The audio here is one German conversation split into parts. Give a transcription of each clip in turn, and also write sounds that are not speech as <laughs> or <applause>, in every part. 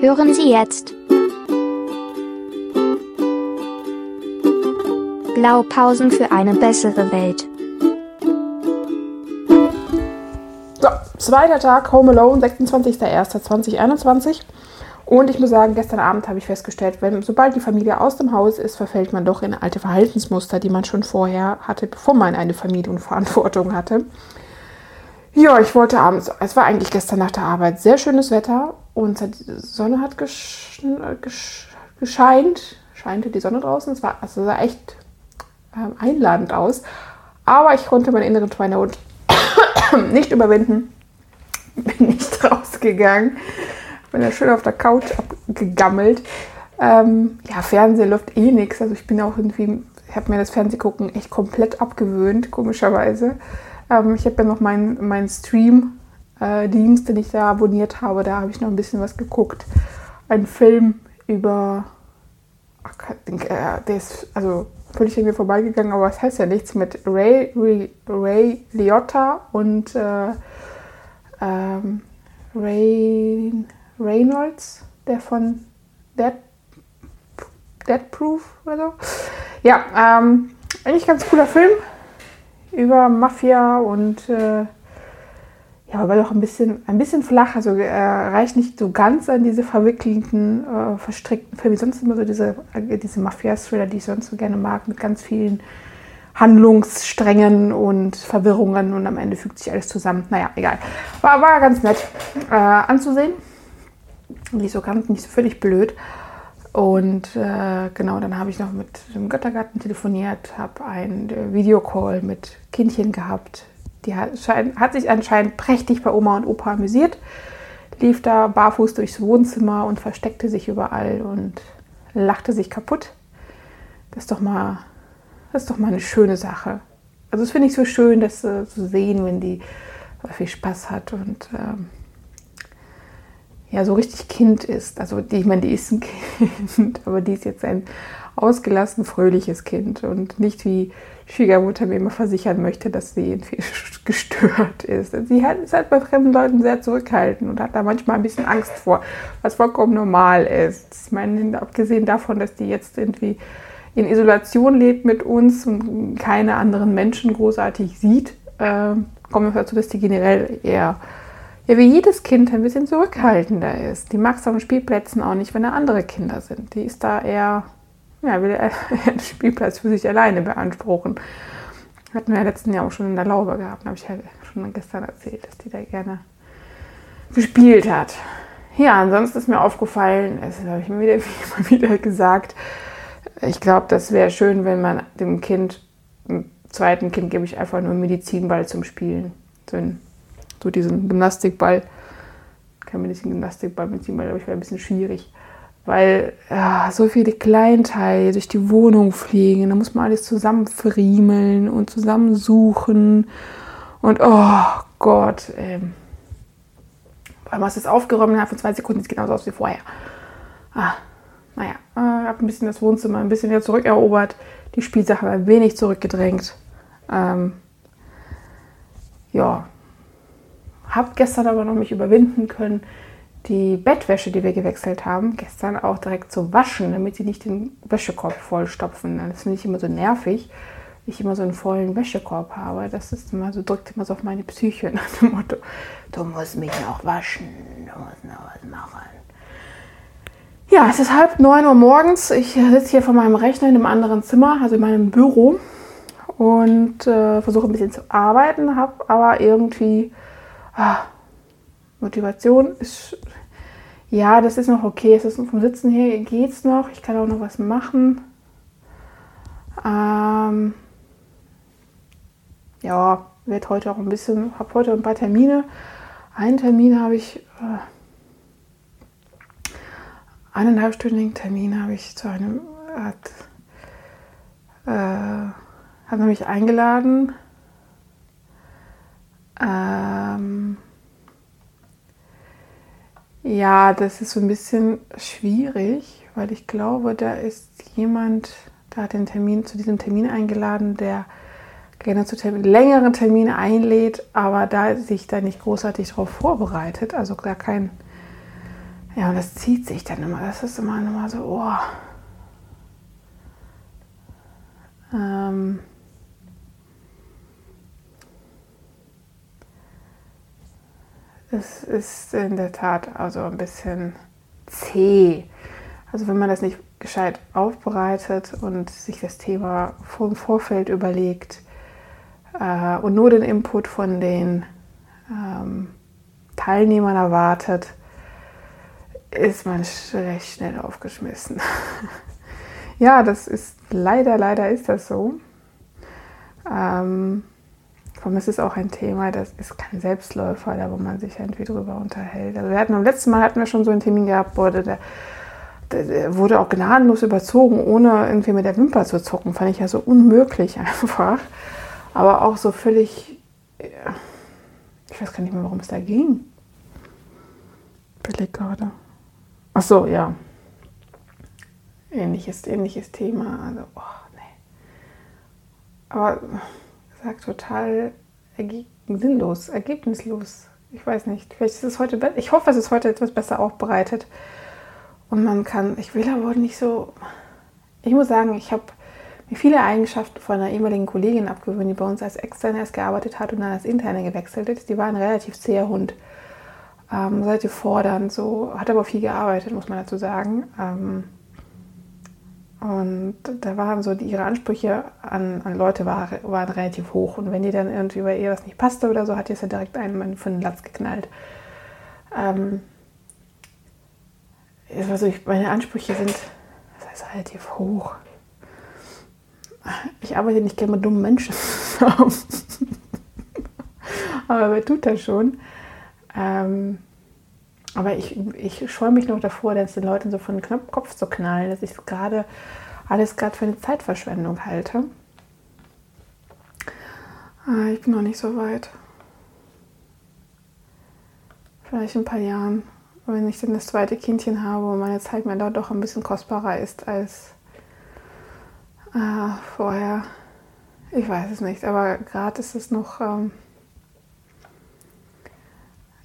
Hören Sie jetzt Blaupausen für eine bessere Welt. So, zweiter Tag Home Alone, 26.01.2021. Und ich muss sagen, gestern Abend habe ich festgestellt, wenn, sobald die Familie aus dem Haus ist, verfällt man doch in alte Verhaltensmuster, die man schon vorher hatte, bevor man eine Familie und Verantwortung hatte. Ja, ich wollte abends, es war eigentlich gestern nach der Arbeit sehr schönes Wetter und die Sonne hat gesch, gesch, gescheint, scheinte die Sonne draußen. Es war, also sah echt ähm, einladend aus. Aber ich konnte meinen inneren Schweinehund <coughs> nicht überwinden. Bin nicht <laughs> rausgegangen bin ja schön auf der Couch abgegammelt. Ähm, ja, Fernsehen läuft eh nichts. Also ich bin auch irgendwie, ich habe mir das Fernsehgucken echt komplett abgewöhnt, komischerweise. Ähm, ich habe ja noch meinen mein Stream-Dienst, den ich da abonniert habe. Da habe ich noch ein bisschen was geguckt. Ein Film über, ach, äh, der ist also völlig an mir vorbeigegangen, aber es heißt ja nichts mit Ray, Ray, Ray Liotta und äh, ähm, Ray Reynolds, der von Dead, Dead Proof oder so. Ja, ähm, eigentlich ganz cooler Film über Mafia und äh, ja, aber doch ein bisschen, ein bisschen flach, also äh, reicht nicht so ganz an diese verwickelten, äh, verstrickten Filme. Sonst immer so diese, äh, diese Mafia-Thriller, die ich sonst so gerne mag, mit ganz vielen Handlungssträngen und Verwirrungen und am Ende fügt sich alles zusammen. Naja, egal. War, war ganz nett äh, anzusehen nicht so ganz, nicht so völlig blöd. Und äh, genau, dann habe ich noch mit dem Göttergarten telefoniert, habe einen Videocall mit Kindchen gehabt. Die hat, sich anscheinend prächtig bei Oma und Opa amüsiert, lief da barfuß durchs Wohnzimmer und versteckte sich überall und lachte sich kaputt. Das ist doch mal, das ist doch mal eine schöne Sache. Also das finde ich so schön, das äh, zu sehen, wenn die viel Spaß hat und ähm, ja so richtig Kind ist. Also die, ich meine, die ist ein <laughs> Kind, aber die ist jetzt ein ausgelassen fröhliches Kind und nicht wie Schwiegermutter mir immer versichern möchte, dass sie irgendwie <laughs> gestört ist. Sie hat, ist halt bei fremden Leuten sehr zurückhaltend und hat da manchmal ein bisschen Angst vor, was vollkommen normal ist. Ich meine, abgesehen davon, dass die jetzt irgendwie in Isolation lebt mit uns und keine anderen Menschen großartig sieht, äh, kommen wir dazu, dass die generell eher ja wie jedes Kind ein bisschen zurückhaltender ist. Die mag es auf den Spielplätzen auch nicht, wenn da andere Kinder sind. Die ist da eher, ja, will eher <laughs> den Spielplatz für sich alleine beanspruchen. Hatten wir ja letzten Jahr auch schon in der Laube gehabt. Habe ich ja schon gestern erzählt, dass die da gerne gespielt hat. Ja, ansonsten ist mir aufgefallen, das habe ich mir <laughs> wieder, wieder gesagt, ich glaube, das wäre schön, wenn man dem Kind, dem zweiten Kind gebe ich einfach nur einen Medizinball zum Spielen. So ein so diesen Gymnastikball. Kann mir nicht den Gymnastikball mitziehen, weil ich wäre ein bisschen schwierig. Weil ja, so viele Kleinteile durch die Wohnung fliegen, da muss man alles zusammenfriemeln und zusammensuchen. Und oh Gott, ähm. Hast du es aufgeräumt, innerhalb von zwei Sekunden sieht genauso aus wie vorher. Ah, naja, äh, ich habe ein bisschen das Wohnzimmer ein bisschen wieder zurückerobert, die Spielsachen ein wenig zurückgedrängt. Ähm, ja, habe gestern aber noch mich überwinden können, die Bettwäsche, die wir gewechselt haben, gestern auch direkt zu waschen, damit sie nicht den Wäschekorb vollstopfen. Das finde ich immer so nervig, ich immer so einen vollen Wäschekorb habe. Das ist immer so, drückt immer so auf meine Psyche <laughs> nach dem Motto, du musst mich noch waschen, du musst noch was machen. Ja, es ist halb neun Uhr morgens. Ich sitze hier vor meinem Rechner in einem anderen Zimmer, also in meinem Büro und äh, versuche ein bisschen zu arbeiten, habe aber irgendwie ah, Motivation ist, ja, das ist noch okay. Es ist vom Sitzen her geht's noch. Ich kann auch noch was machen. Ähm, ja, wird heute auch ein bisschen, habe heute ein paar Termine. Einen Termin habe ich, äh, eineinhalbstündigen Termin habe ich zu einem, hat, äh, hat mich eingeladen ähm ja, das ist so ein bisschen schwierig, weil ich glaube, da ist jemand, da hat den Termin zu diesem Termin eingeladen, der gerne zu Termin, längeren Termine einlädt, aber da sich da nicht großartig darauf vorbereitet, also gar kein Ja, und das zieht sich dann immer. Das ist immer, immer so, oh. Ähm es ist in der Tat also ein bisschen zäh. Also wenn man das nicht gescheit aufbereitet und sich das Thema vom Vorfeld überlegt äh, und nur den Input von den ähm, Teilnehmern erwartet, ist man recht schnell aufgeschmissen. <laughs> ja, das ist leider, leider ist das so. Ähm, allem ist es auch ein Thema, das ist kein Selbstläufer, da wo man sich irgendwie drüber unterhält. Also wir hatten am letzten Mal hatten wir schon so einen Termin gehabt, wurde der, der, wurde auch gnadenlos überzogen, ohne irgendwie mit der Wimper zu zucken. Fand ich ja so unmöglich <laughs> einfach. Aber auch so völlig, ich weiß gar nicht mehr, warum es da ging. Billig gerade. Ach so, ja. Ähnliches, ähnliches Thema. Also, oh, nee. Aber sagt total sinnlos, ergebnislos. Ich weiß nicht. Vielleicht ist es heute. Ich hoffe, es ist heute etwas besser aufbereitet. Und man kann, ich will aber nicht so. Ich muss sagen, ich habe mir viele Eigenschaften von einer ehemaligen Kollegin abgewöhnt, die bei uns als Externe erst gearbeitet hat und dann als Interne gewechselt ist. Die war ein relativ zäher Hund. Ähm, relativ fordernd, so, hat aber viel gearbeitet, muss man dazu sagen. Ähm, und da waren so die, ihre Ansprüche an, an Leute war, waren relativ hoch. Und wenn die dann irgendwie bei ihr was nicht passte oder so, hat die es ja direkt einen von den Latz geknallt. Ähm, also ich, meine Ansprüche sind das heißt, relativ hoch. Ich arbeite nicht gerne mit dummen Menschen <laughs> Aber wer tut das schon? Ähm, aber ich, ich scheue mich noch davor, dass den Leuten so von den Kopf zu knallen, dass ich gerade alles gerade für eine Zeitverschwendung halte. Ah, ich bin noch nicht so weit. Vielleicht in ein paar Jahren, wenn ich dann das zweite Kindchen habe und meine Zeit mir dort doch ein bisschen kostbarer ist als äh, vorher. Ich weiß es nicht, aber gerade ist es noch. Ähm,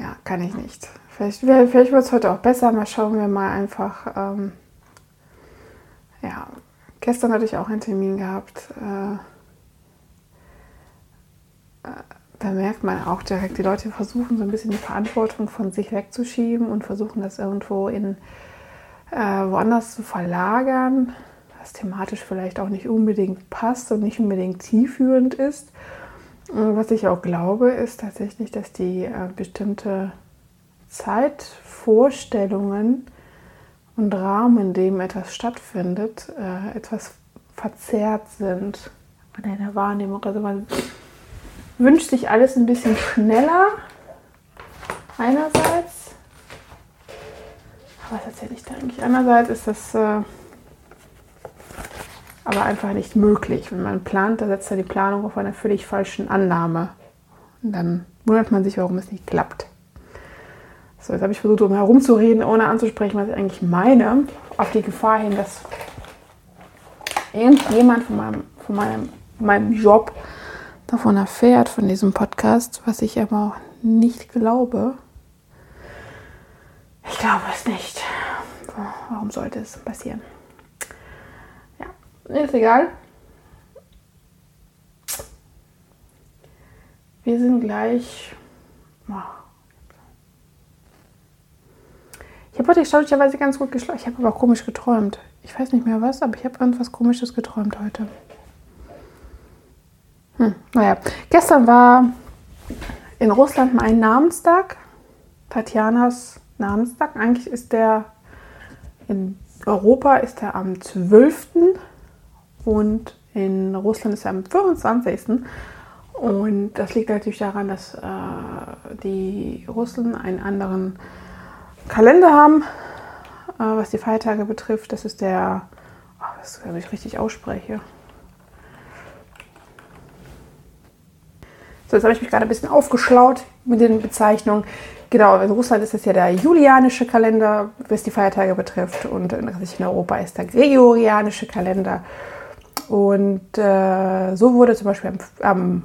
ja, kann ich nicht. Vielleicht, vielleicht wird es heute auch besser. Mal schauen wir mal einfach. Ähm, ja, gestern hatte ich auch einen Termin gehabt. Äh, äh, da merkt man auch direkt, die Leute versuchen so ein bisschen die Verantwortung von sich wegzuschieben und versuchen das irgendwo in äh, woanders zu verlagern, was thematisch vielleicht auch nicht unbedingt passt und nicht unbedingt zielführend ist. Und was ich auch glaube, ist tatsächlich, dass die äh, bestimmte Zeitvorstellungen und Rahmen, in dem etwas stattfindet, äh, etwas verzerrt sind in der Wahrnehmung. Also man wünscht sich alles ein bisschen schneller einerseits, aber was erzähle ich? Einerseits ist das äh, aber einfach nicht möglich. Wenn man plant, da setzt er die Planung auf einer völlig falschen Annahme. Und dann wundert man sich, warum es nicht klappt. So, jetzt habe ich versucht, um herumzureden, ohne anzusprechen, was ich eigentlich meine, auf die Gefahr hin, dass irgendjemand von meinem, von meinem, meinem Job davon erfährt, von diesem Podcast, was ich aber auch nicht glaube. Ich glaube es nicht. Warum sollte es passieren? Ist egal. Wir sind gleich. Ich habe heute erstaunlicherweise ganz gut geschlafen. Ich habe aber komisch geträumt. Ich weiß nicht mehr was, aber ich habe irgendwas Komisches geträumt heute. Hm, naja, gestern war in Russland mein Namenstag. Tatjanas Namenstag. Eigentlich ist der in Europa ist er am 12. und in Russland ist er am 25. Und das liegt natürlich daran, dass äh, die Russen einen anderen Kalender haben, äh, was die Feiertage betrifft. Das ist der, oh, das wenn ich richtig ausspreche. So, jetzt habe ich mich gerade ein bisschen aufgeschlaut mit den Bezeichnungen. Genau, in Russland ist es ja der julianische Kalender, was die Feiertage betrifft. Und in Europa ist der gregorianische Kalender. Und äh, so wurde zum Beispiel am, am,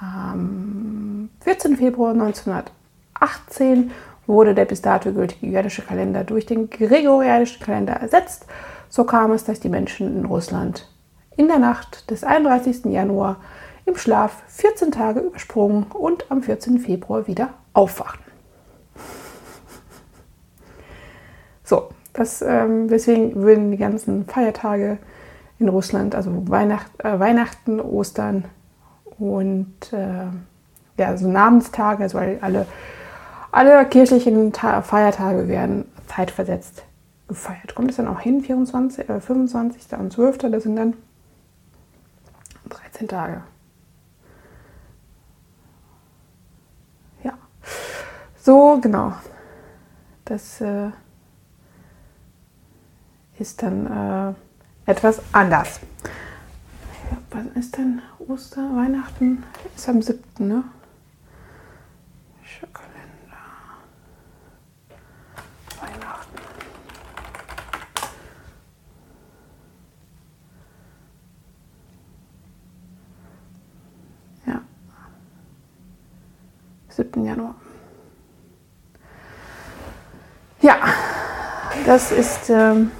am 14. Februar 1918 wurde der bis dato gültige jüdische Kalender durch den gregorianischen Kalender ersetzt. So kam es, dass die Menschen in Russland in der Nacht des 31. Januar im Schlaf 14 Tage übersprungen und am 14. Februar wieder aufwachten. So, das, ähm, deswegen würden die ganzen Feiertage in Russland, also Weihnacht, äh, Weihnachten, Ostern und äh, ja, so Namenstage, also alle, alle kirchlichen Ta Feiertage werden zeitversetzt gefeiert. Kommt es dann auch hin, 24, äh, 25. und 12. Das sind dann 13 Tage. Ja. So, genau. Das äh, ist dann äh, etwas anders. Wann ist denn Oster, Weihnachten? Ist am 7., ne? Kalender. Weihnachten. Ja. 7. Januar. Ja, das ist ähm,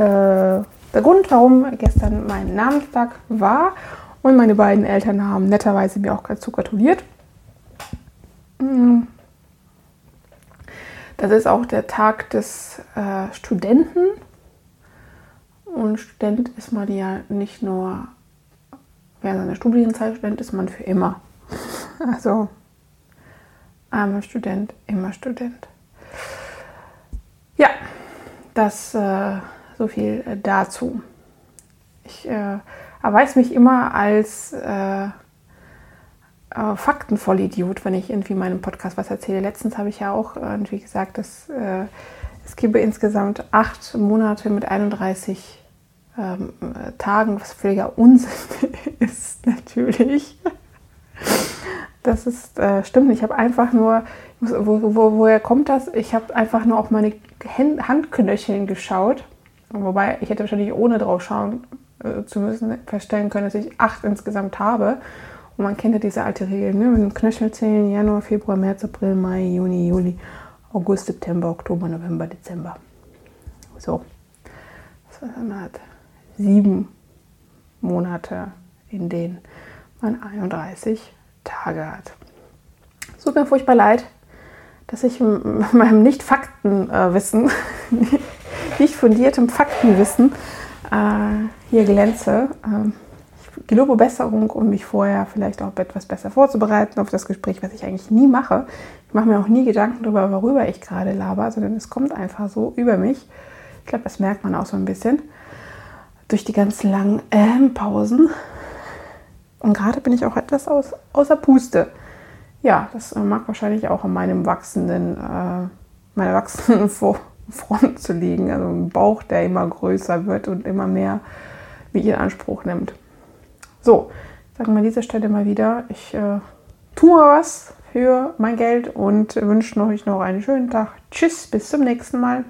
äh, der Grund, warum gestern mein Namenstag war. Und meine beiden Eltern haben netterweise mir auch dazu gratuliert. Mm. Das ist auch der Tag des äh, Studenten. Und Student ist man ja nicht nur während seiner Studienzeit, Student ist man für immer. <laughs> Also einmal Student, immer Student. Ja, das äh, so viel äh, dazu. Ich äh, erweise mich immer als äh, äh, Faktenvollidiot, wenn ich irgendwie meinem Podcast was erzähle. Letztens habe ich ja auch irgendwie gesagt, dass äh, es gebe insgesamt acht Monate mit 31 ähm, Tagen, was völliger Unsinn <laughs> ist natürlich. Das ist, äh, stimmt. Ich habe einfach nur, wo, wo, woher kommt das? Ich habe einfach nur auf meine Handknöcheln geschaut Wobei ich hätte wahrscheinlich ohne drauf schauen äh, zu müssen feststellen können, dass ich acht insgesamt habe. Und man kennt ja diese alte Regel, ne? mit dem Knöchelzählen Januar, Februar, März, April, Mai, Juni, Juli, August, September, Oktober, November, Dezember. So. Das heißt, man hat sieben Monate, in denen man 31 Tage hat. Es tut mir furchtbar leid, dass ich <laughs> meinem Nicht-Faktenwissen <laughs> äh, nicht fundiertem Faktenwissen äh, hier glänze. Ähm, ich gelobe Besserung, um mich vorher vielleicht auch etwas besser vorzubereiten auf das Gespräch, was ich eigentlich nie mache. Ich mache mir auch nie Gedanken darüber, worüber ich gerade laber, sondern es kommt einfach so über mich. Ich glaube, das merkt man auch so ein bisschen durch die ganzen langen ähm, Pausen. Und gerade bin ich auch etwas aus, außer Puste. Ja, das äh, mag wahrscheinlich auch an meinem wachsenden, äh, meiner wachsenden <laughs> Vor Front zu liegen, also ein Bauch, der immer größer wird und immer mehr wie in Anspruch nimmt. So, sagen wir an dieser Stelle mal wieder, ich äh, tue was für mein Geld und wünsche euch noch einen schönen Tag. Tschüss, bis zum nächsten Mal.